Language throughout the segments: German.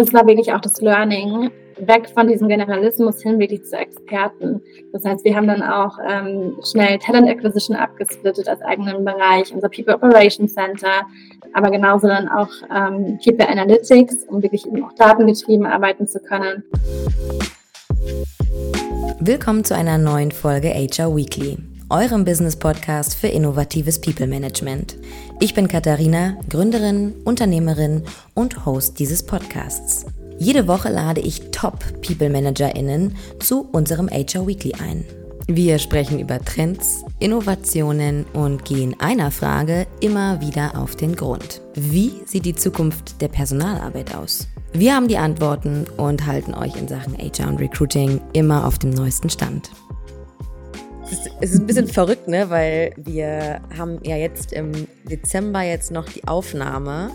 das war wirklich auch das Learning, weg von diesem Generalismus hin wirklich zu Experten. Das heißt, wir haben dann auch ähm, schnell Talent Acquisition abgesplittet als eigenen Bereich, unser People Operations Center, aber genauso dann auch ähm, People Analytics, um wirklich eben auch datengetrieben arbeiten zu können. Willkommen zu einer neuen Folge HR Weekly, eurem Business Podcast für innovatives People Management. Ich bin Katharina, Gründerin, Unternehmerin und Host dieses Podcasts. Jede Woche lade ich Top-People-ManagerInnen zu unserem HR Weekly ein. Wir sprechen über Trends, Innovationen und gehen einer Frage immer wieder auf den Grund. Wie sieht die Zukunft der Personalarbeit aus? Wir haben die Antworten und halten euch in Sachen HR und Recruiting immer auf dem neuesten Stand es ist ein bisschen verrückt, ne? Weil wir haben ja jetzt im Dezember jetzt noch die Aufnahme,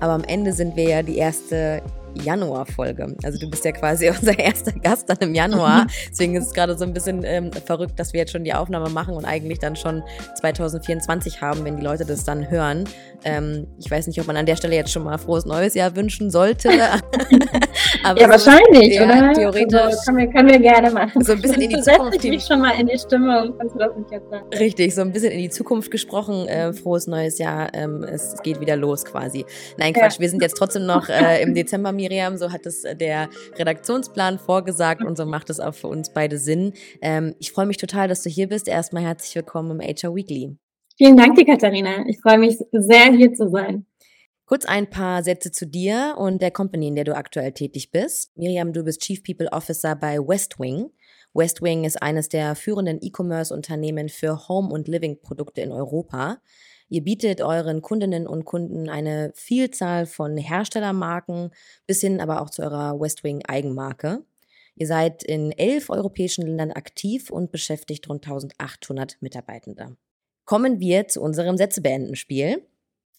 aber am Ende sind wir ja die erste Januar-Folge. Also du bist ja quasi unser erster Gast dann im Januar. Deswegen ist es gerade so ein bisschen ähm, verrückt, dass wir jetzt schon die Aufnahme machen und eigentlich dann schon 2024 haben, wenn die Leute das dann hören. Ähm, ich weiß nicht, ob man an der Stelle jetzt schon mal frohes neues Jahr wünschen sollte. Aber ja, so, wahrscheinlich, ja, oder? Theoretisch. Also, können, wir, können wir gerne machen. So ein bisschen in die Zukunft. Ich schon mal in die Stimme kannst du das nicht jetzt sagen. Richtig, so ein bisschen in die Zukunft gesprochen. Äh, frohes neues Jahr. Ähm, es geht wieder los quasi. Nein, Quatsch, ja. wir sind jetzt trotzdem noch äh, im Dezember, Miriam. So hat es der Redaktionsplan vorgesagt und so macht es auch für uns beide Sinn. Ähm, ich freue mich total, dass du hier bist. Erstmal herzlich willkommen im HR Weekly. Vielen Dank dir, Katharina. Ich freue mich sehr, hier zu sein. Kurz ein paar Sätze zu dir und der Company, in der du aktuell tätig bist. Miriam, du bist Chief People Officer bei Westwing. Westwing ist eines der führenden E-Commerce-Unternehmen für Home- und Living-Produkte in Europa. Ihr bietet euren Kundinnen und Kunden eine Vielzahl von Herstellermarken bis hin aber auch zu eurer Westwing Eigenmarke. Ihr seid in elf europäischen Ländern aktiv und beschäftigt rund 1800 Mitarbeitende. Kommen wir zu unserem Sätzebeenden-Spiel.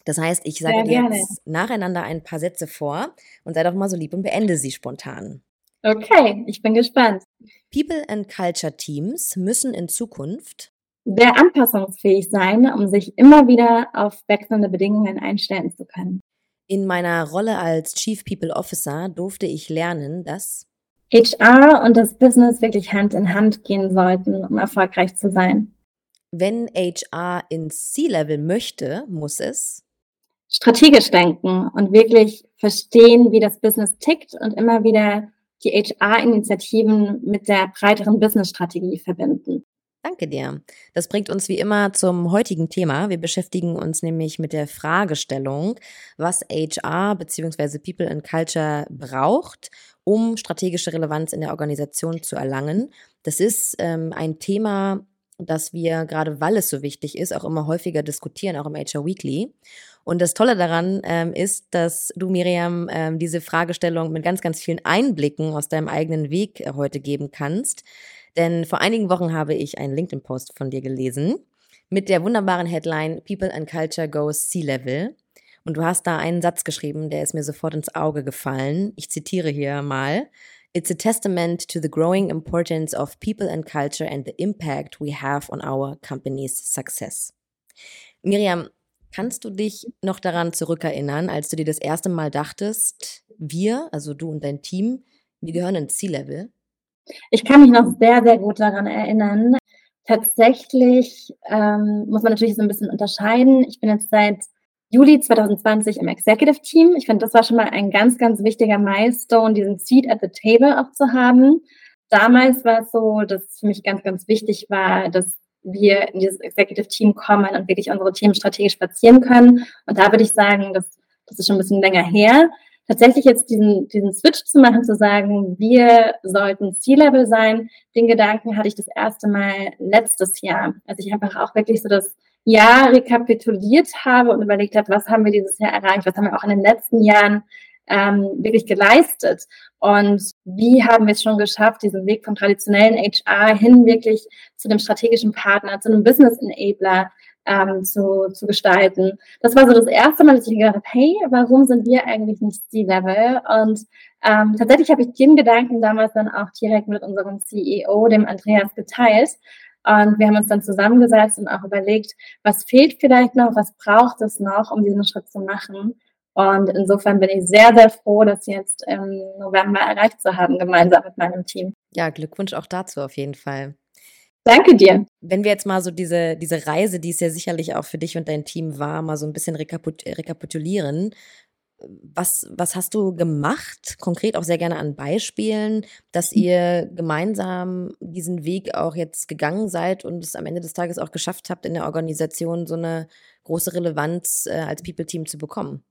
Das heißt, ich sage dir jetzt nacheinander ein paar Sätze vor und sei doch mal so lieb und beende sie spontan. Okay, ich bin gespannt. People and Culture Teams müssen in Zukunft sehr anpassungsfähig sein, um sich immer wieder auf wechselnde Bedingungen einstellen zu können. In meiner Rolle als Chief People Officer durfte ich lernen, dass HR und das Business wirklich Hand in Hand gehen sollten, um erfolgreich zu sein. Wenn HR ins C-Level möchte, muss es strategisch denken und wirklich verstehen, wie das Business tickt und immer wieder die HR-Initiativen mit der breiteren Business-Strategie verbinden. Danke dir. Das bringt uns wie immer zum heutigen Thema. Wir beschäftigen uns nämlich mit der Fragestellung, was HR bzw. People and Culture braucht, um strategische Relevanz in der Organisation zu erlangen. Das ist ähm, ein Thema, das wir gerade, weil es so wichtig ist, auch immer häufiger diskutieren, auch im HR Weekly. Und das Tolle daran ähm, ist, dass du, Miriam, ähm, diese Fragestellung mit ganz, ganz vielen Einblicken aus deinem eigenen Weg äh, heute geben kannst. Denn vor einigen Wochen habe ich einen LinkedIn-Post von dir gelesen mit der wunderbaren Headline People and Culture Goes Sea-Level. Und du hast da einen Satz geschrieben, der ist mir sofort ins Auge gefallen. Ich zitiere hier mal. It's a testament to the growing importance of people and culture and the impact we have on our company's success. Miriam, Kannst du dich noch daran zurückerinnern, als du dir das erste Mal dachtest, wir, also du und dein Team, wir gehören ins C-Level? Ich kann mich noch sehr, sehr gut daran erinnern. Tatsächlich ähm, muss man natürlich so ein bisschen unterscheiden. Ich bin jetzt seit Juli 2020 im Executive Team. Ich finde, das war schon mal ein ganz, ganz wichtiger Milestone, diesen Seat at the Table auch zu haben. Damals war es so, dass es für mich ganz, ganz wichtig war, dass wir in dieses Executive Team kommen und wirklich unsere Themen strategisch platzieren können. Und da würde ich sagen, das, das ist schon ein bisschen länger her. Tatsächlich jetzt diesen, diesen Switch zu machen, zu sagen, wir sollten C-Level sein, den Gedanken hatte ich das erste Mal letztes Jahr, als ich einfach auch wirklich so das Jahr rekapituliert habe und überlegt habe, was haben wir dieses Jahr erreicht, was haben wir auch in den letzten Jahren ähm, wirklich geleistet? Und wie haben wir es schon geschafft, diesen Weg vom traditionellen HR hin wirklich zu dem strategischen Partner, zu einem Business Enabler ähm, zu, zu gestalten? Das war so das erste Mal, dass ich gedacht habe, hey, warum sind wir eigentlich nicht C-Level? Und ähm, tatsächlich habe ich den Gedanken damals dann auch direkt mit unserem CEO, dem Andreas, geteilt. Und wir haben uns dann zusammengesetzt und auch überlegt, was fehlt vielleicht noch, was braucht es noch, um diesen Schritt zu machen. Und insofern bin ich sehr, sehr froh, das jetzt im November erreicht zu haben, gemeinsam mit meinem Team. Ja, Glückwunsch auch dazu auf jeden Fall. Danke dir. Wenn wir jetzt mal so diese, diese Reise, die es ja sicherlich auch für dich und dein Team war, mal so ein bisschen rekapit rekapitulieren. Was, was hast du gemacht, konkret auch sehr gerne an Beispielen, dass mhm. ihr gemeinsam diesen Weg auch jetzt gegangen seid und es am Ende des Tages auch geschafft habt, in der Organisation so eine große Relevanz äh, als People-Team zu bekommen?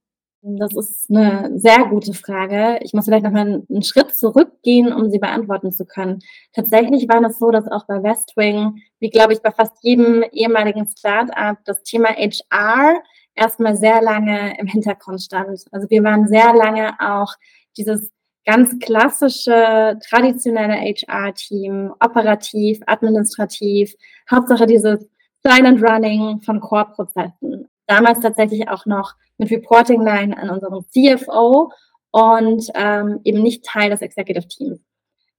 Das ist eine sehr gute Frage. Ich muss vielleicht noch mal einen Schritt zurückgehen, um sie beantworten zu können. Tatsächlich war es so, dass auch bei Westwing, wie glaube ich bei fast jedem ehemaligen Startup, das Thema HR erstmal sehr lange im Hintergrund stand. Also wir waren sehr lange auch dieses ganz klassische, traditionelle HR-Team, operativ, administrativ, Hauptsache dieses Silent Running von Core-Prozessen damals tatsächlich auch noch mit Reporting Line an unseren CFO und ähm, eben nicht Teil des Executive Teams.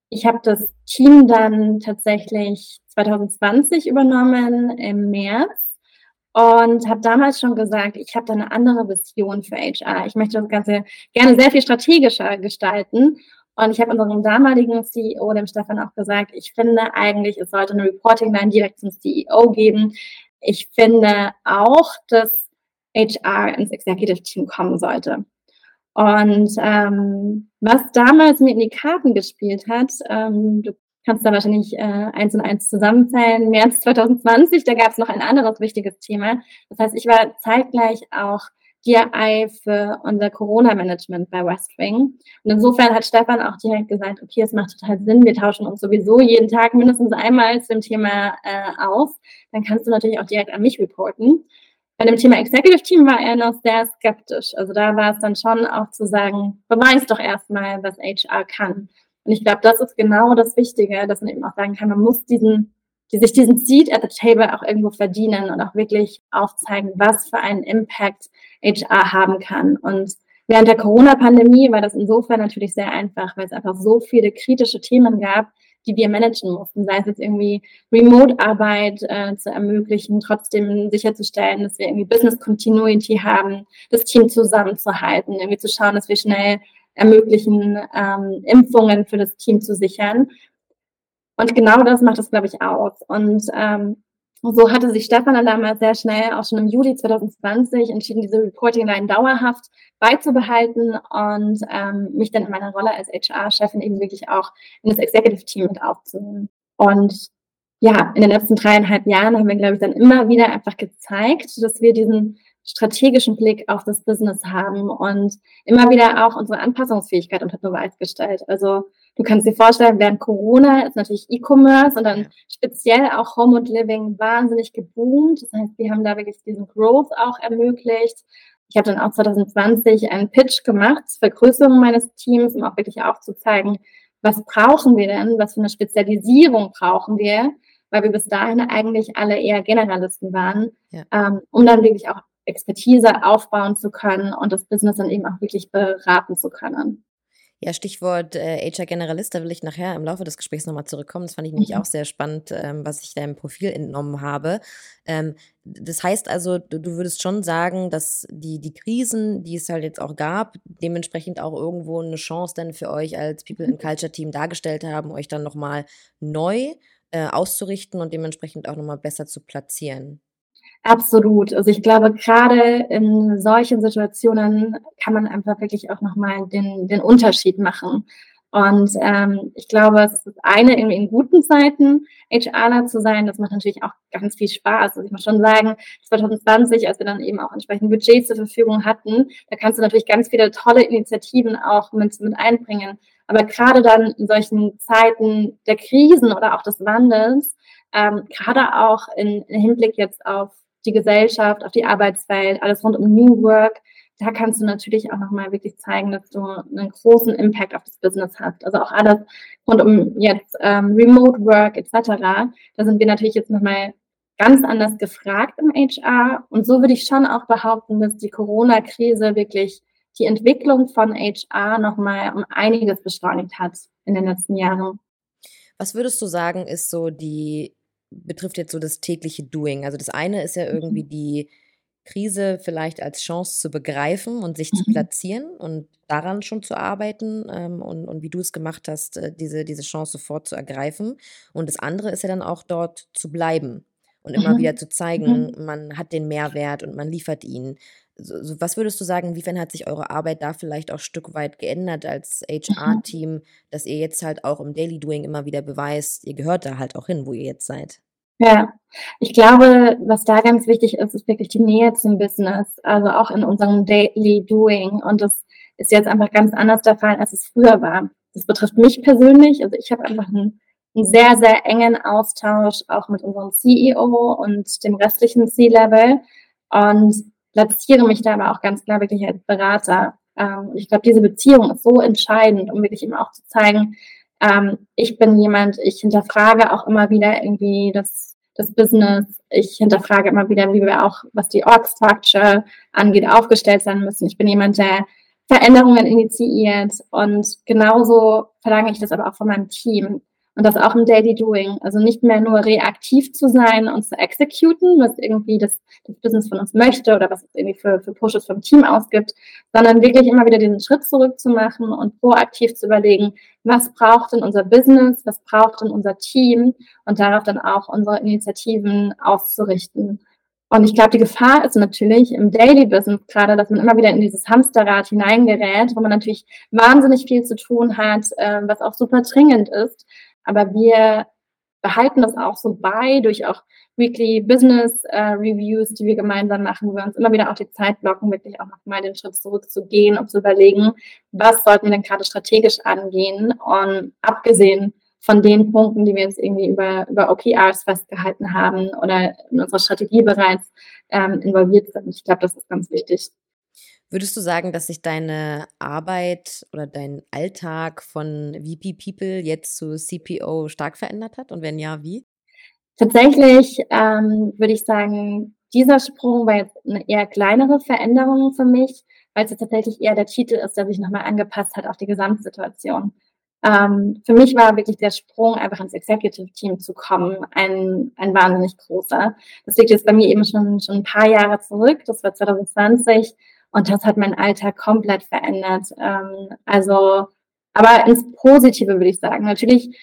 Ich habe das Team dann tatsächlich 2020 übernommen im März und habe damals schon gesagt, ich habe da eine andere Vision für HR. Ich möchte das Ganze gerne sehr viel strategischer gestalten. Und ich habe unserem damaligen CEO, dem Stefan, auch gesagt, ich finde eigentlich, es sollte eine Reporting Line direkt zum CEO geben. Ich finde auch, dass HR ins Executive Team kommen sollte. Und ähm, was damals mir in die Karten gespielt hat, ähm, du kannst da wahrscheinlich äh, eins und eins zusammenzählen, März 2020, da gab es noch ein anderes wichtiges Thema. Das heißt, ich war zeitgleich auch DRI für unser Corona-Management bei Westwing. Und insofern hat Stefan auch direkt gesagt, okay, es macht total Sinn, wir tauschen uns sowieso jeden Tag mindestens einmal zu dem Thema äh, aus. Dann kannst du natürlich auch direkt an mich reporten. Bei dem Thema Executive Team war er noch sehr skeptisch. Also da war es dann schon auch zu sagen, beweis doch erstmal, was HR kann. Und ich glaube, das ist genau das Wichtige, dass man eben auch sagen kann, man muss diesen, die sich diesen Seat at the table auch irgendwo verdienen und auch wirklich aufzeigen, was für einen Impact HR haben kann. Und während der Corona-Pandemie war das insofern natürlich sehr einfach, weil es einfach so viele kritische Themen gab, die wir managen mussten, sei es jetzt irgendwie Remote-Arbeit äh, zu ermöglichen, trotzdem sicherzustellen, dass wir irgendwie Business Continuity haben, das Team zusammenzuhalten, irgendwie zu schauen, dass wir schnell ermöglichen, ähm, Impfungen für das Team zu sichern. Und genau das macht es, glaube ich, aus. Und ähm, so hatte sich Stefan dann damals sehr schnell, auch schon im Juli 2020, entschieden, diese Reporting-Line dauerhaft beizubehalten und ähm, mich dann in meiner Rolle als HR-Chefin eben wirklich auch in das Executive-Team mit aufzunehmen. Und ja, in den letzten dreieinhalb Jahren haben wir, glaube ich, dann immer wieder einfach gezeigt, dass wir diesen strategischen Blick auf das Business haben und immer wieder auch unsere Anpassungsfähigkeit unter Beweis gestellt. Also du kannst dir vorstellen, während Corona ist natürlich E-Commerce und dann speziell auch Home und Living wahnsinnig geboomt. Das heißt, wir haben da wirklich diesen Growth auch ermöglicht. Ich habe dann auch 2020 einen Pitch gemacht zur Vergrößerung meines Teams, um auch wirklich aufzuzeigen, was brauchen wir denn, was für eine Spezialisierung brauchen wir, weil wir bis dahin eigentlich alle eher Generalisten waren, ja. ähm, um dann wirklich auch Expertise aufbauen zu können und das Business dann eben auch wirklich beraten zu können. Ja, Stichwort äh, HR Generalist, da will ich nachher im Laufe des Gesprächs nochmal zurückkommen. Das fand ich nämlich mhm. auch sehr spannend, ähm, was ich deinem Profil entnommen habe. Ähm, das heißt also, du, du, würdest schon sagen, dass die, die Krisen, die es halt jetzt auch gab, dementsprechend auch irgendwo eine Chance dann für euch als People in Culture Team dargestellt haben, euch dann nochmal neu äh, auszurichten und dementsprechend auch nochmal besser zu platzieren. Absolut. Also ich glaube, gerade in solchen Situationen kann man einfach wirklich auch nochmal den, den Unterschied machen. Und ähm, ich glaube, es ist eine, irgendwie in guten Zeiten HRler zu sein. Das macht natürlich auch ganz viel Spaß. Also ich muss schon sagen, 2020, als wir dann eben auch entsprechend Budgets zur Verfügung hatten, da kannst du natürlich ganz viele tolle Initiativen auch mit, mit einbringen. Aber gerade dann in solchen Zeiten der Krisen oder auch des Wandels, ähm, gerade auch in Hinblick jetzt auf die Gesellschaft, auf die Arbeitswelt, alles rund um New Work. Da kannst du natürlich auch nochmal wirklich zeigen, dass du einen großen Impact auf das Business hast. Also auch alles rund um jetzt ähm, Remote Work etc. Da sind wir natürlich jetzt nochmal ganz anders gefragt im HR. Und so würde ich schon auch behaupten, dass die Corona-Krise wirklich die Entwicklung von HR nochmal um einiges beschleunigt hat in den letzten Jahren. Was würdest du sagen, ist so die betrifft jetzt so das tägliche Doing. Also das eine ist ja irgendwie mhm. die, Krise vielleicht als Chance zu begreifen und sich mhm. zu platzieren und daran schon zu arbeiten ähm, und, und wie du es gemacht hast, äh, diese, diese Chance sofort zu ergreifen. Und das andere ist ja dann auch dort zu bleiben und immer mhm. wieder zu zeigen, mhm. man hat den Mehrwert und man liefert ihn. So, so, was würdest du sagen, inwiefern hat sich eure Arbeit da vielleicht auch ein Stück weit geändert als HR-Team, mhm. dass ihr jetzt halt auch im Daily Doing immer wieder beweist, ihr gehört da halt auch hin, wo ihr jetzt seid? Ja, ich glaube, was da ganz wichtig ist, ist wirklich die Nähe zum Business, also auch in unserem Daily Doing. Und das ist jetzt einfach ganz anders der Fall, als es früher war. Das betrifft mich persönlich. Also ich habe einfach einen, einen sehr, sehr engen Austausch auch mit unserem CEO und dem restlichen C-Level und platziere mich da aber auch ganz klar wirklich als Berater. Ähm, ich glaube, diese Beziehung ist so entscheidend, um wirklich eben auch zu zeigen, ähm, ich bin jemand, ich hinterfrage auch immer wieder irgendwie das, das Business. Ich hinterfrage immer wieder, wie wir auch, was die Org-Structure angeht, aufgestellt sein müssen. Ich bin jemand, der Veränderungen initiiert und genauso verlange ich das aber auch von meinem Team. Und das auch im Daily Doing. Also nicht mehr nur reaktiv zu sein und zu executen, was irgendwie das, das Business von uns möchte oder was es irgendwie für, für Pushes vom Team ausgibt, sondern wirklich immer wieder diesen Schritt zurück zu machen und proaktiv zu überlegen, was braucht denn unser Business, was braucht denn unser Team und darauf dann auch unsere Initiativen auszurichten. Und ich glaube, die Gefahr ist natürlich im Daily Business gerade, dass man immer wieder in dieses Hamsterrad hineingerät, wo man natürlich wahnsinnig viel zu tun hat, äh, was auch super dringend ist. Aber wir behalten das auch so bei durch auch Weekly Business äh, Reviews, die wir gemeinsam machen, wo wir uns immer wieder auch die Zeit blocken, wirklich auch nochmal den Schritt zurückzugehen und zu überlegen, was sollten wir denn gerade strategisch angehen und abgesehen von den Punkten, die wir jetzt irgendwie über, über OKRs festgehalten haben oder in unserer Strategie bereits ähm, involviert sind. Ich glaube, das ist ganz wichtig. Würdest du sagen, dass sich deine Arbeit oder dein Alltag von VP People jetzt zu CPO stark verändert hat? Und wenn ja, wie? Tatsächlich ähm, würde ich sagen, dieser Sprung war jetzt eine eher kleinere Veränderung für mich, weil es jetzt tatsächlich eher der Titel ist, der sich nochmal angepasst hat auf die Gesamtsituation. Ähm, für mich war wirklich der Sprung, einfach ins Executive Team zu kommen, ein, ein wahnsinnig großer. Das liegt jetzt bei mir eben schon, schon ein paar Jahre zurück. Das war 2020. Und das hat meinen Alltag komplett verändert. Ähm, also, aber ins Positive würde ich sagen. Natürlich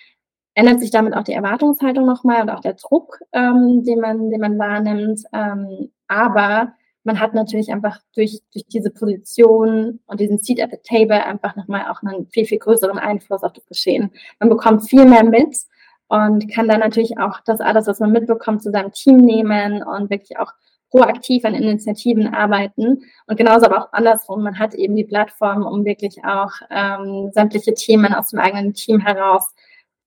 ändert sich damit auch die Erwartungshaltung nochmal und auch der Druck, ähm, den man, den man wahrnimmt. Ähm, aber man hat natürlich einfach durch, durch diese Position und diesen Seat at the Table einfach nochmal auch einen viel, viel größeren Einfluss auf das Geschehen. Man bekommt viel mehr mit und kann dann natürlich auch das alles, was man mitbekommt, zu seinem Team nehmen und wirklich auch proaktiv an Initiativen arbeiten. Und genauso aber auch andersrum. Man hat eben die Plattform, um wirklich auch ähm, sämtliche Themen aus dem eigenen Team heraus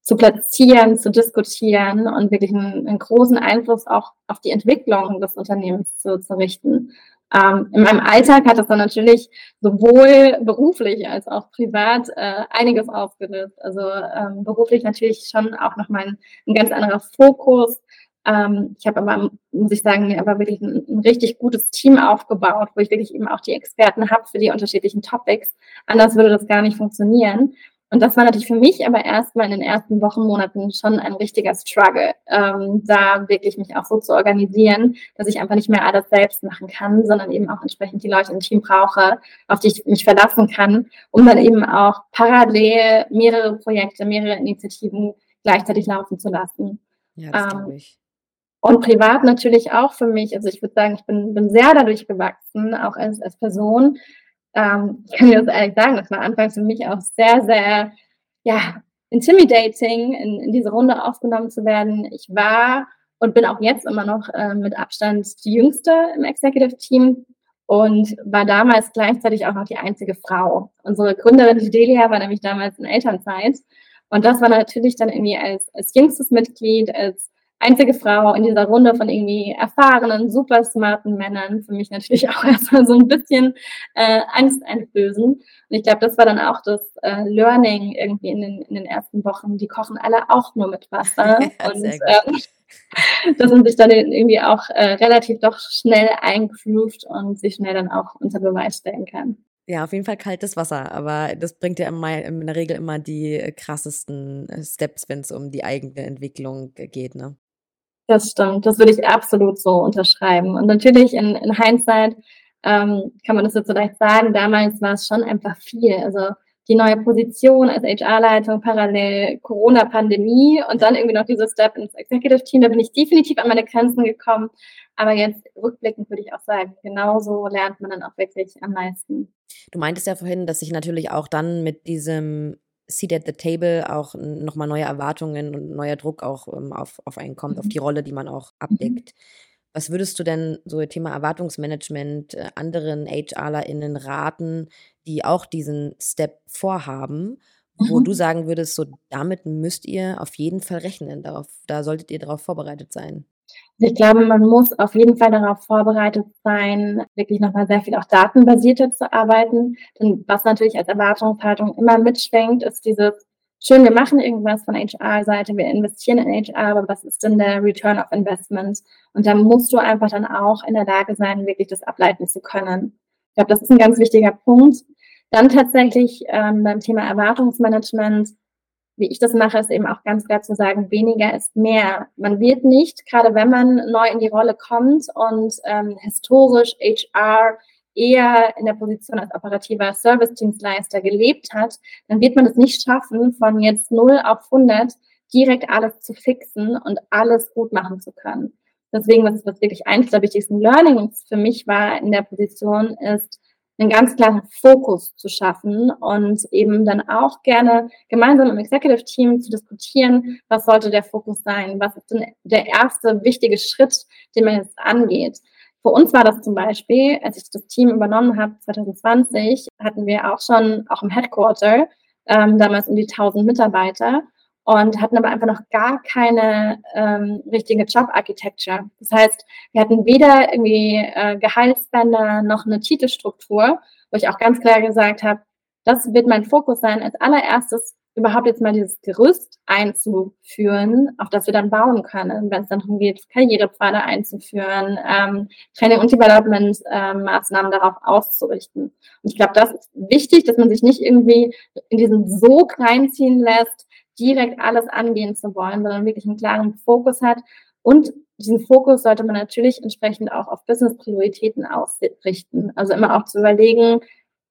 zu platzieren, zu diskutieren und wirklich einen, einen großen Einfluss auch auf die Entwicklung des Unternehmens zu, zu richten. Ähm, in meinem Alltag hat das dann natürlich sowohl beruflich als auch privat äh, einiges ausgelöst. Also ähm, beruflich natürlich schon auch nochmal ein, ein ganz anderer Fokus, ähm, ich habe aber, muss ich sagen, mir aber wirklich ein, ein, richtig gutes Team aufgebaut, wo ich wirklich eben auch die Experten habe für die unterschiedlichen Topics. Anders würde das gar nicht funktionieren. Und das war natürlich für mich aber erstmal in den ersten Wochen, Monaten schon ein richtiger Struggle, ähm, da wirklich mich auch so zu organisieren, dass ich einfach nicht mehr alles selbst machen kann, sondern eben auch entsprechend die Leute im Team brauche, auf die ich mich verlassen kann, um dann eben auch parallel mehrere Projekte, mehrere Initiativen gleichzeitig laufen zu lassen. Ja, das ähm, ich. Und privat natürlich auch für mich. Also ich würde sagen, ich bin, bin sehr dadurch gewachsen, auch als, als Person. Ähm, ich kann dir das ehrlich sagen, das war anfangs für mich auch sehr, sehr, ja, intimidating, in, in diese Runde aufgenommen zu werden. Ich war und bin auch jetzt immer noch äh, mit Abstand die Jüngste im Executive Team und war damals gleichzeitig auch noch die einzige Frau. Unsere Gründerin, die Delia, war nämlich damals in Elternzeit. Und das war natürlich dann irgendwie als, als jüngstes Mitglied, als einzige Frau in dieser Runde von irgendwie erfahrenen, super smarten Männern für mich natürlich auch erstmal so ein bisschen äh, Angst einflößen. Und ich glaube, das war dann auch das äh, Learning irgendwie in den, in den ersten Wochen. Die kochen alle auch nur mit Wasser. Ja, und ähm, dass man sich dann irgendwie auch äh, relativ doch schnell eingroovt und sich schnell dann auch unter Beweis stellen kann. Ja, auf jeden Fall kaltes Wasser, aber das bringt ja immer, in der Regel immer die krassesten Steps, wenn es um die eigene Entwicklung geht, ne? Das stimmt, das würde ich absolut so unterschreiben. Und natürlich in, in Hindsight ähm, kann man das jetzt so leicht sagen, damals war es schon einfach viel. Also die neue Position als HR-Leitung, parallel Corona-Pandemie und dann irgendwie noch dieser Step ins Executive-Team, da bin ich definitiv an meine Grenzen gekommen. Aber jetzt rückblickend würde ich auch sagen, genauso lernt man dann auch wirklich am meisten. Du meintest ja vorhin, dass sich natürlich auch dann mit diesem Seat at the Table auch nochmal neue Erwartungen und neuer Druck auch ähm, auf, auf einen kommt, mhm. auf die Rolle, die man auch mhm. abdeckt. Mhm. Was würdest du denn so Thema Erwartungsmanagement äh, anderen HRlerInnen raten, die auch diesen Step vorhaben, wo mhm. du sagen würdest, so damit müsst ihr auf jeden Fall rechnen, darauf, da solltet ihr darauf vorbereitet sein? Ich glaube, man muss auf jeden Fall darauf vorbereitet sein, wirklich nochmal sehr viel auch datenbasierter zu arbeiten. Denn was natürlich als Erwartungshaltung immer mitschwenkt, ist dieses, schön, wir machen irgendwas von HR-Seite, wir investieren in HR, aber was ist denn der Return of Investment? Und da musst du einfach dann auch in der Lage sein, wirklich das ableiten zu können. Ich glaube, das ist ein ganz wichtiger Punkt. Dann tatsächlich ähm, beim Thema Erwartungsmanagement wie ich das mache, ist eben auch ganz klar zu sagen, weniger ist mehr. Man wird nicht, gerade wenn man neu in die Rolle kommt und ähm, historisch HR eher in der Position als operativer Service-Dienstleister gelebt hat, dann wird man es nicht schaffen, von jetzt 0 auf 100 direkt alles zu fixen und alles gut machen zu können. Deswegen, was, was wirklich eines der wichtigsten Learnings für mich war in der Position, ist, einen ganz klaren Fokus zu schaffen und eben dann auch gerne gemeinsam im Executive Team zu diskutieren, was sollte der Fokus sein, was ist denn der erste wichtige Schritt, den man jetzt angeht. Für uns war das zum Beispiel, als ich das Team übernommen habe, 2020, hatten wir auch schon, auch im Headquarter, ähm, damals um die 1000 Mitarbeiter und hatten aber einfach noch gar keine ähm, richtige Job-Architecture. Das heißt, wir hatten weder irgendwie äh, Gehaltsbänder noch eine Titelstruktur, wo ich auch ganz klar gesagt habe, das wird mein Fokus sein, als allererstes überhaupt jetzt mal dieses Gerüst einzuführen, auf das wir dann bauen können, wenn es dann darum geht, Karrierepfade einzuführen, ähm, Training- und Development-Maßnahmen ähm, darauf auszurichten. Und ich glaube, das ist wichtig, dass man sich nicht irgendwie in diesen Sog reinziehen lässt, direkt alles angehen zu wollen, sondern wirklich einen klaren Fokus hat. Und diesen Fokus sollte man natürlich entsprechend auch auf Business-Prioritäten ausrichten. Also immer auch zu überlegen,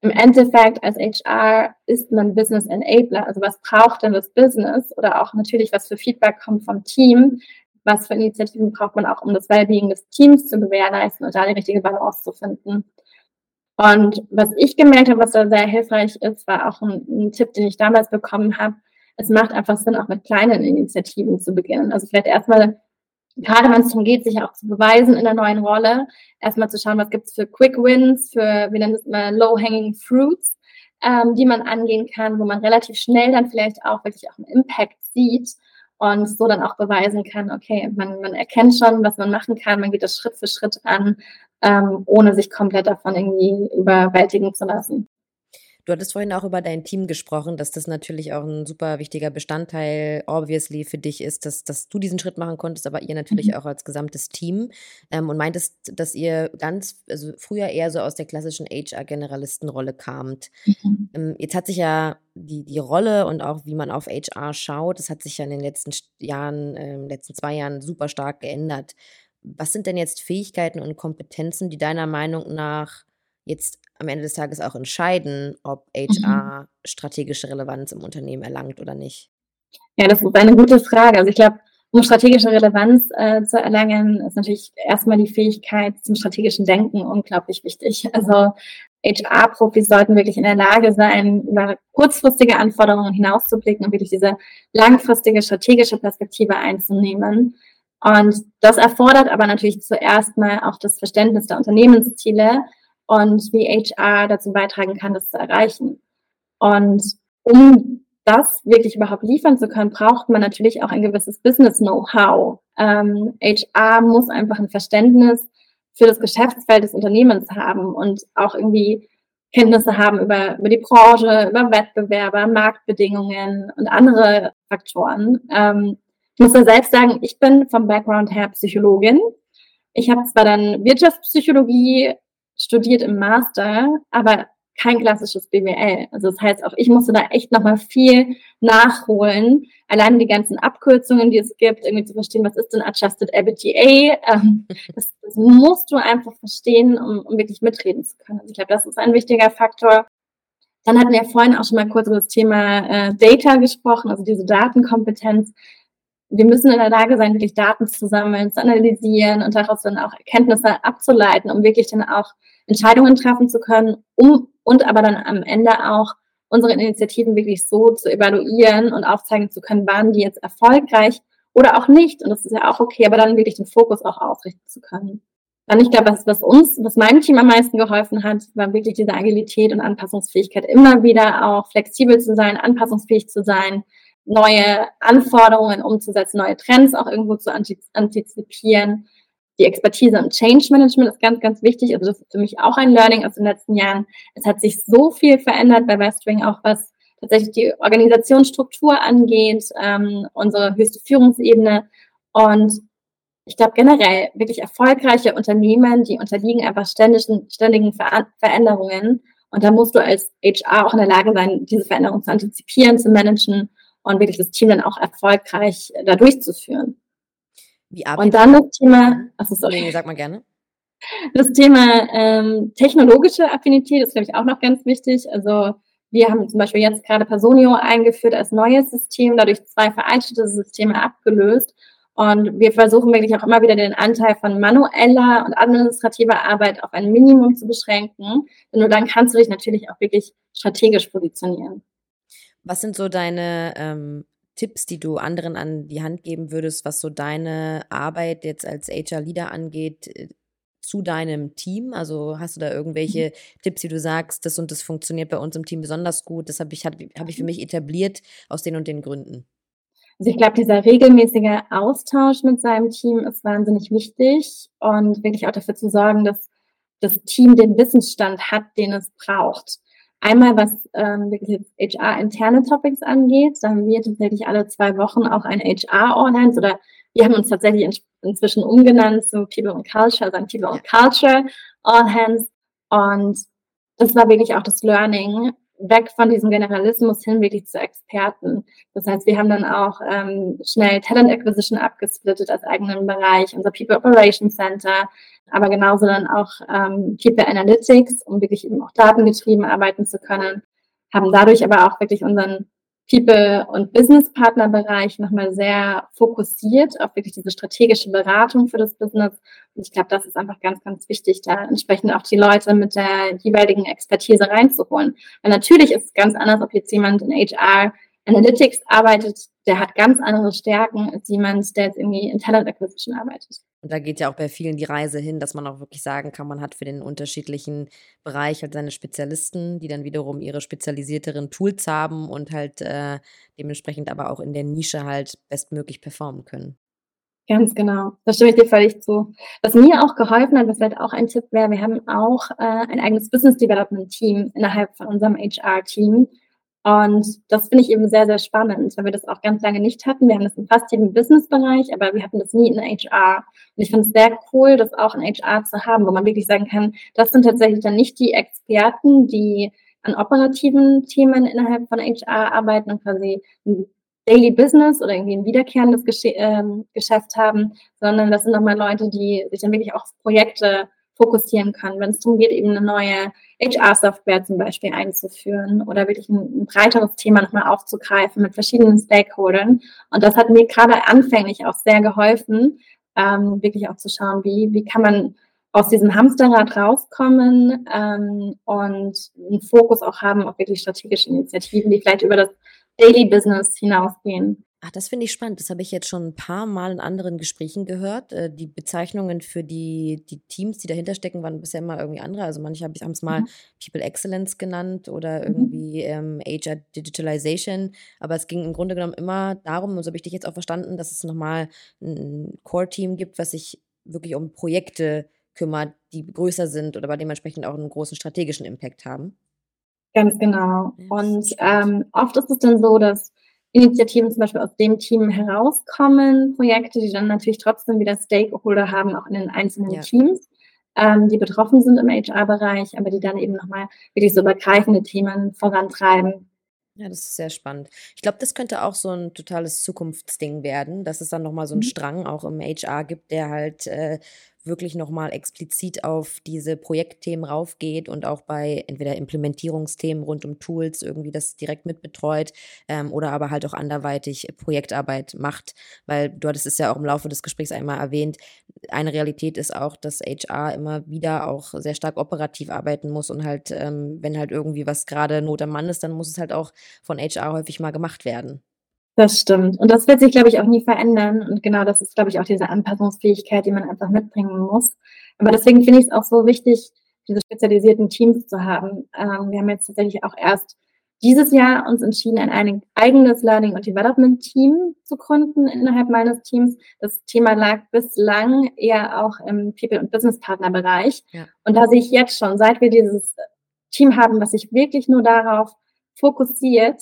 im Endeffekt als HR ist man Business Enabler. Also was braucht denn das Business? Oder auch natürlich, was für Feedback kommt vom Team? Was für Initiativen braucht man auch, um das Wellbeing des Teams zu gewährleisten und da die richtige Balance zu finden? Und was ich gemerkt habe, was da sehr hilfreich ist, war auch ein, ein Tipp, den ich damals bekommen habe, es macht einfach Sinn, auch mit kleinen Initiativen zu beginnen. Also vielleicht erstmal, gerade wenn es darum geht, sich auch zu beweisen in der neuen Rolle, erstmal zu schauen, was gibt es für Quick Wins, für, wir nennen es mal Low-Hanging Fruits, ähm, die man angehen kann, wo man relativ schnell dann vielleicht auch wirklich auch einen Impact sieht und so dann auch beweisen kann, okay, man, man erkennt schon, was man machen kann, man geht das Schritt für Schritt an, ähm, ohne sich komplett davon irgendwie überwältigen zu lassen. Du hattest vorhin auch über dein Team gesprochen, dass das natürlich auch ein super wichtiger Bestandteil, obviously, für dich ist, dass, dass du diesen Schritt machen konntest, aber ihr natürlich mhm. auch als gesamtes Team. Ähm, und meintest, dass ihr ganz, also früher eher so aus der klassischen HR-Generalistenrolle kamt. Mhm. Ähm, jetzt hat sich ja die, die Rolle und auch wie man auf HR schaut, das hat sich ja in den letzten Jahren, äh, letzten zwei Jahren super stark geändert. Was sind denn jetzt Fähigkeiten und Kompetenzen, die deiner Meinung nach jetzt am Ende des Tages auch entscheiden, ob HR mhm. strategische Relevanz im Unternehmen erlangt oder nicht? Ja, das ist eine gute Frage. Also ich glaube, um strategische Relevanz äh, zu erlangen, ist natürlich erstmal die Fähigkeit zum strategischen Denken unglaublich wichtig. Also HR-Profis sollten wirklich in der Lage sein, über kurzfristige Anforderungen hinauszublicken und wirklich diese langfristige strategische Perspektive einzunehmen. Und das erfordert aber natürlich zuerst mal auch das Verständnis der Unternehmensziele, und wie HR dazu beitragen kann, das zu erreichen. Und um das wirklich überhaupt liefern zu können, braucht man natürlich auch ein gewisses Business-Know-how. Ähm, HR muss einfach ein Verständnis für das Geschäftsfeld des Unternehmens haben und auch irgendwie Kenntnisse haben über, über die Branche, über Wettbewerber, Marktbedingungen und andere Faktoren. Ähm, ich muss da selbst sagen, ich bin vom Background her Psychologin. Ich habe zwar dann Wirtschaftspsychologie studiert im Master, aber kein klassisches BWL. Also das heißt, auch ich musste da echt nochmal viel nachholen. Allein die ganzen Abkürzungen, die es gibt, irgendwie zu verstehen, was ist denn Adjusted EBITDA, ähm, das, das, musst du einfach verstehen, um, um wirklich mitreden zu können. Also ich glaube, das ist ein wichtiger Faktor. Dann hatten wir vorhin auch schon mal kurz über das Thema äh, Data gesprochen, also diese Datenkompetenz. Wir müssen in der Lage sein, wirklich Daten zu sammeln, zu analysieren und daraus dann auch Erkenntnisse abzuleiten, um wirklich dann auch Entscheidungen treffen zu können, um und aber dann am Ende auch unsere Initiativen wirklich so zu evaluieren und aufzeigen zu können, waren die jetzt erfolgreich oder auch nicht. Und das ist ja auch okay, aber dann wirklich den Fokus auch ausrichten zu können. Dann, ich glaube, was, was uns, was meinem Team am meisten geholfen hat, war wirklich diese Agilität und Anpassungsfähigkeit, immer wieder auch flexibel zu sein, anpassungsfähig zu sein, neue Anforderungen umzusetzen, neue Trends auch irgendwo zu antizipieren die Expertise im Change Management ist ganz, ganz wichtig. Also das ist für mich auch ein Learning aus den letzten Jahren. Es hat sich so viel verändert bei Westwing, auch was tatsächlich die Organisationsstruktur angeht, ähm, unsere höchste Führungsebene. Und ich glaube generell wirklich erfolgreiche Unternehmen, die unterliegen einfach ständigen, ständigen Ver Veränderungen. Und da musst du als HR auch in der Lage sein, diese Veränderungen zu antizipieren, zu managen und wirklich das Team dann auch erfolgreich da durchzuführen. Wie Und dann das Thema, achso, sorry. Nee, sag mal gerne. Das Thema ähm, technologische Affinität ist, glaube ich, auch noch ganz wichtig. Also wir haben zum Beispiel jetzt gerade Personio eingeführt als neues System, dadurch zwei veraltete Systeme abgelöst. Und wir versuchen wirklich auch immer wieder den Anteil von manueller und administrativer Arbeit auf ein Minimum zu beschränken. Denn nur dann kannst du dich natürlich auch wirklich strategisch positionieren. Was sind so deine ähm, Tipps, die du anderen an die Hand geben würdest, was so deine Arbeit jetzt als HR-Leader angeht, äh, zu deinem Team? Also hast du da irgendwelche mhm. Tipps, die du sagst, das und das funktioniert bei uns im Team besonders gut, das habe ich, hab, hab ich für mich etabliert aus den und den Gründen? Also ich glaube, dieser regelmäßige Austausch mit seinem Team ist wahnsinnig wichtig und wirklich auch dafür zu sorgen, dass das Team den Wissensstand hat, den es braucht. Einmal, was ähm, wirklich HR-interne Topics angeht, da haben wir tatsächlich alle zwei Wochen auch ein HR-All-Hands oder wir haben uns tatsächlich in, inzwischen umgenannt zu People and Culture, also ein People and Culture All-Hands. Und das war wirklich auch das Learning, weg von diesem Generalismus hin wirklich zu Experten. Das heißt, wir haben dann auch ähm, schnell Talent Acquisition abgesplittet als eigenen Bereich, unser People Operation Center, aber genauso dann auch ähm, People Analytics, um wirklich eben auch datengetrieben arbeiten zu können, haben dadurch aber auch wirklich unseren People- und Business-Partner-Bereich nochmal sehr fokussiert auf wirklich diese strategische Beratung für das Business. Und ich glaube, das ist einfach ganz, ganz wichtig, da entsprechend auch die Leute mit der jeweiligen Expertise reinzuholen. Weil natürlich ist es ganz anders, ob jetzt jemand in HR Analytics arbeitet, der hat ganz andere Stärken als jemand, der jetzt irgendwie in Talent Acquisition arbeitet. Und da geht ja auch bei vielen die Reise hin, dass man auch wirklich sagen kann, man hat für den unterschiedlichen Bereich halt seine Spezialisten, die dann wiederum ihre spezialisierteren Tools haben und halt äh, dementsprechend aber auch in der Nische halt bestmöglich performen können. Ganz genau. Da stimme ich dir völlig zu. Was mir auch geholfen hat, was vielleicht auch ein Tipp wäre, wir haben auch äh, ein eigenes Business Development Team innerhalb von unserem HR-Team. Und das finde ich eben sehr, sehr spannend, weil wir das auch ganz lange nicht hatten. Wir haben das in fast jedem Business-Bereich, aber wir hatten das nie in HR. Und ich finde es sehr cool, das auch in HR zu haben, wo man wirklich sagen kann, das sind tatsächlich dann nicht die Experten, die an operativen Themen innerhalb von HR arbeiten und quasi ein Daily Business oder irgendwie ein wiederkehrendes Gesch äh, Geschäft haben, sondern das sind nochmal Leute, die sich dann wirklich auch auf Projekte fokussieren kann, wenn es darum geht, eben eine neue HR-Software zum Beispiel einzuführen oder wirklich ein, ein breiteres Thema nochmal aufzugreifen mit verschiedenen Stakeholdern. Und das hat mir gerade anfänglich auch sehr geholfen, ähm, wirklich auch zu schauen, wie, wie kann man aus diesem Hamsterrad rauskommen ähm, und einen Fokus auch haben auf wirklich strategische Initiativen, die vielleicht über das Daily Business hinausgehen. Ach, das finde ich spannend. Das habe ich jetzt schon ein paar Mal in anderen Gesprächen gehört. Äh, die Bezeichnungen für die, die Teams, die dahinter stecken, waren bisher immer irgendwie andere. Also manche haben es mal mhm. People Excellence genannt oder mhm. irgendwie ähm, HR Digitalization. Aber es ging im Grunde genommen immer darum, und so habe ich dich jetzt auch verstanden, dass es nochmal ein Core-Team gibt, was sich wirklich um Projekte kümmert, die größer sind oder bei dementsprechend auch einen großen strategischen Impact haben. Ganz genau. Und ähm, oft ist es dann so, dass Initiativen zum Beispiel aus dem Team herauskommen, Projekte, die dann natürlich trotzdem wieder Stakeholder haben, auch in den einzelnen ja. Teams. ähm, die betroffen sind im HR-Bereich, aber die dann eben nochmal wirklich so übergreifende Themen vorantreiben. Ja, das ist sehr spannend. Ich glaube, das könnte auch so ein totales Zukunftsding werden, dass es dann nochmal so einen mhm. Strang auch im HR gibt, der halt äh, wirklich nochmal explizit auf diese Projektthemen raufgeht und auch bei entweder Implementierungsthemen rund um Tools irgendwie das direkt mitbetreut ähm, oder aber halt auch anderweitig Projektarbeit macht, weil du hattest es ja auch im Laufe des Gesprächs einmal erwähnt, eine Realität ist auch, dass HR immer wieder auch sehr stark operativ arbeiten muss und halt, ähm, wenn halt irgendwie was gerade Not am Mann ist, dann muss es halt auch von HR häufig mal gemacht werden. Das stimmt. Und das wird sich, glaube ich, auch nie verändern. Und genau das ist, glaube ich, auch diese Anpassungsfähigkeit, die man einfach mitbringen muss. Aber deswegen finde ich es auch so wichtig, diese spezialisierten Teams zu haben. Ähm, wir haben jetzt tatsächlich auch erst dieses Jahr uns entschieden, ein eigenes Learning und Development Team zu gründen innerhalb meines Teams. Das Thema lag bislang eher auch im People- und Business Partner Bereich. Ja. Und da sehe ich jetzt schon, seit wir dieses Team haben, was sich wirklich nur darauf fokussiert,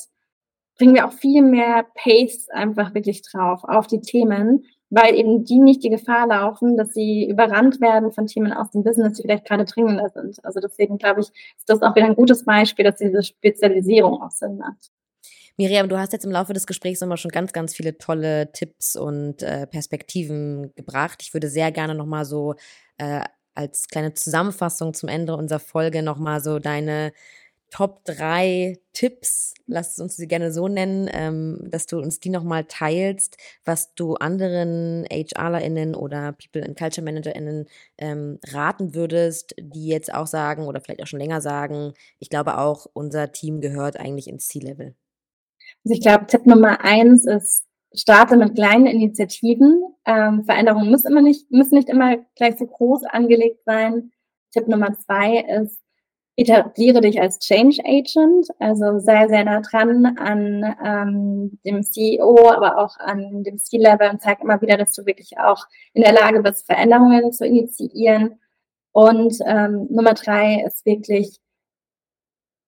bringen wir auch viel mehr Pace einfach wirklich drauf auf die Themen, weil eben die nicht die Gefahr laufen, dass sie überrannt werden von Themen aus dem Business, die vielleicht gerade dringender sind. Also deswegen glaube ich, ist das auch wieder ein gutes Beispiel, dass diese Spezialisierung auch Sinn macht. Miriam, du hast jetzt im Laufe des Gesprächs nochmal schon ganz, ganz viele tolle Tipps und äh, Perspektiven gebracht. Ich würde sehr gerne nochmal so äh, als kleine Zusammenfassung zum Ende unserer Folge nochmal so deine Top 3 Tipps, lass uns sie gerne so nennen, ähm, dass du uns die nochmal teilst, was du anderen HRlerInnen oder People and Culture ManagerInnen ähm, raten würdest, die jetzt auch sagen oder vielleicht auch schon länger sagen, ich glaube auch, unser Team gehört eigentlich ins C-Level. Also ich glaube, Tipp Nummer eins ist, starte mit kleinen Initiativen. Ähm, Veränderungen müssen, immer nicht, müssen nicht immer gleich so groß angelegt sein. Tipp Nummer zwei ist, etabliere dich als Change Agent, also sei sehr nah dran an ähm, dem CEO, aber auch an dem C-Level und zeig immer wieder, dass du wirklich auch in der Lage bist, Veränderungen zu initiieren. Und ähm, Nummer drei ist wirklich,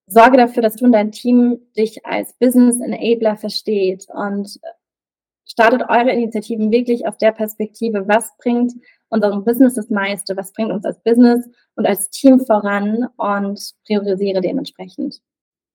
sorge dafür, dass du und dein Team dich als Business Enabler versteht und startet eure Initiativen wirklich aus der Perspektive, was bringt unserem Business das meiste, was bringt uns als Business und als Team voran und priorisiere dementsprechend.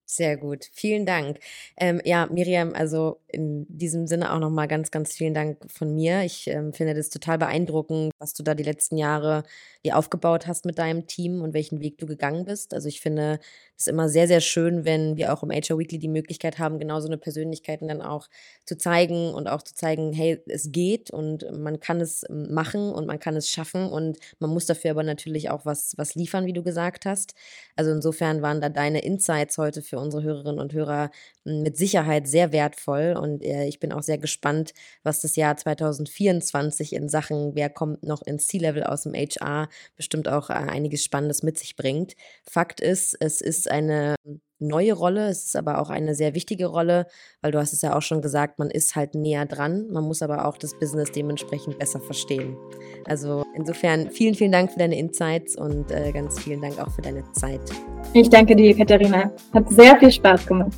Sehr gut, vielen Dank. Ähm, ja, Miriam, also in diesem Sinne auch nochmal ganz, ganz vielen Dank von mir. Ich ähm, finde das total beeindruckend, was du da die letzten Jahre dir aufgebaut hast mit deinem Team und welchen Weg du gegangen bist. Also ich finde es immer sehr, sehr schön, wenn wir auch im HR Weekly die Möglichkeit haben, genau so eine Persönlichkeit dann auch zu zeigen und auch zu zeigen, hey, es geht und man kann es machen und man kann es schaffen und man muss dafür aber natürlich auch was, was liefern, wie du gesagt hast. Also insofern waren da deine Insights heute für unsere Hörerinnen und Hörer hm, mit Sicherheit sehr wertvoll und äh, ich bin auch sehr gespannt, was das Jahr 2024 in Sachen, wer kommt noch ins C-Level aus dem HR, bestimmt auch äh, einiges Spannendes mit sich bringt. Fakt ist, es ist eine neue Rolle, es ist aber auch eine sehr wichtige Rolle, weil du hast es ja auch schon gesagt, man ist halt näher dran, man muss aber auch das Business dementsprechend besser verstehen. Also insofern vielen, vielen Dank für deine Insights und äh, ganz vielen Dank auch für deine Zeit. Ich danke dir, Katharina. Hat sehr viel Spaß gemacht.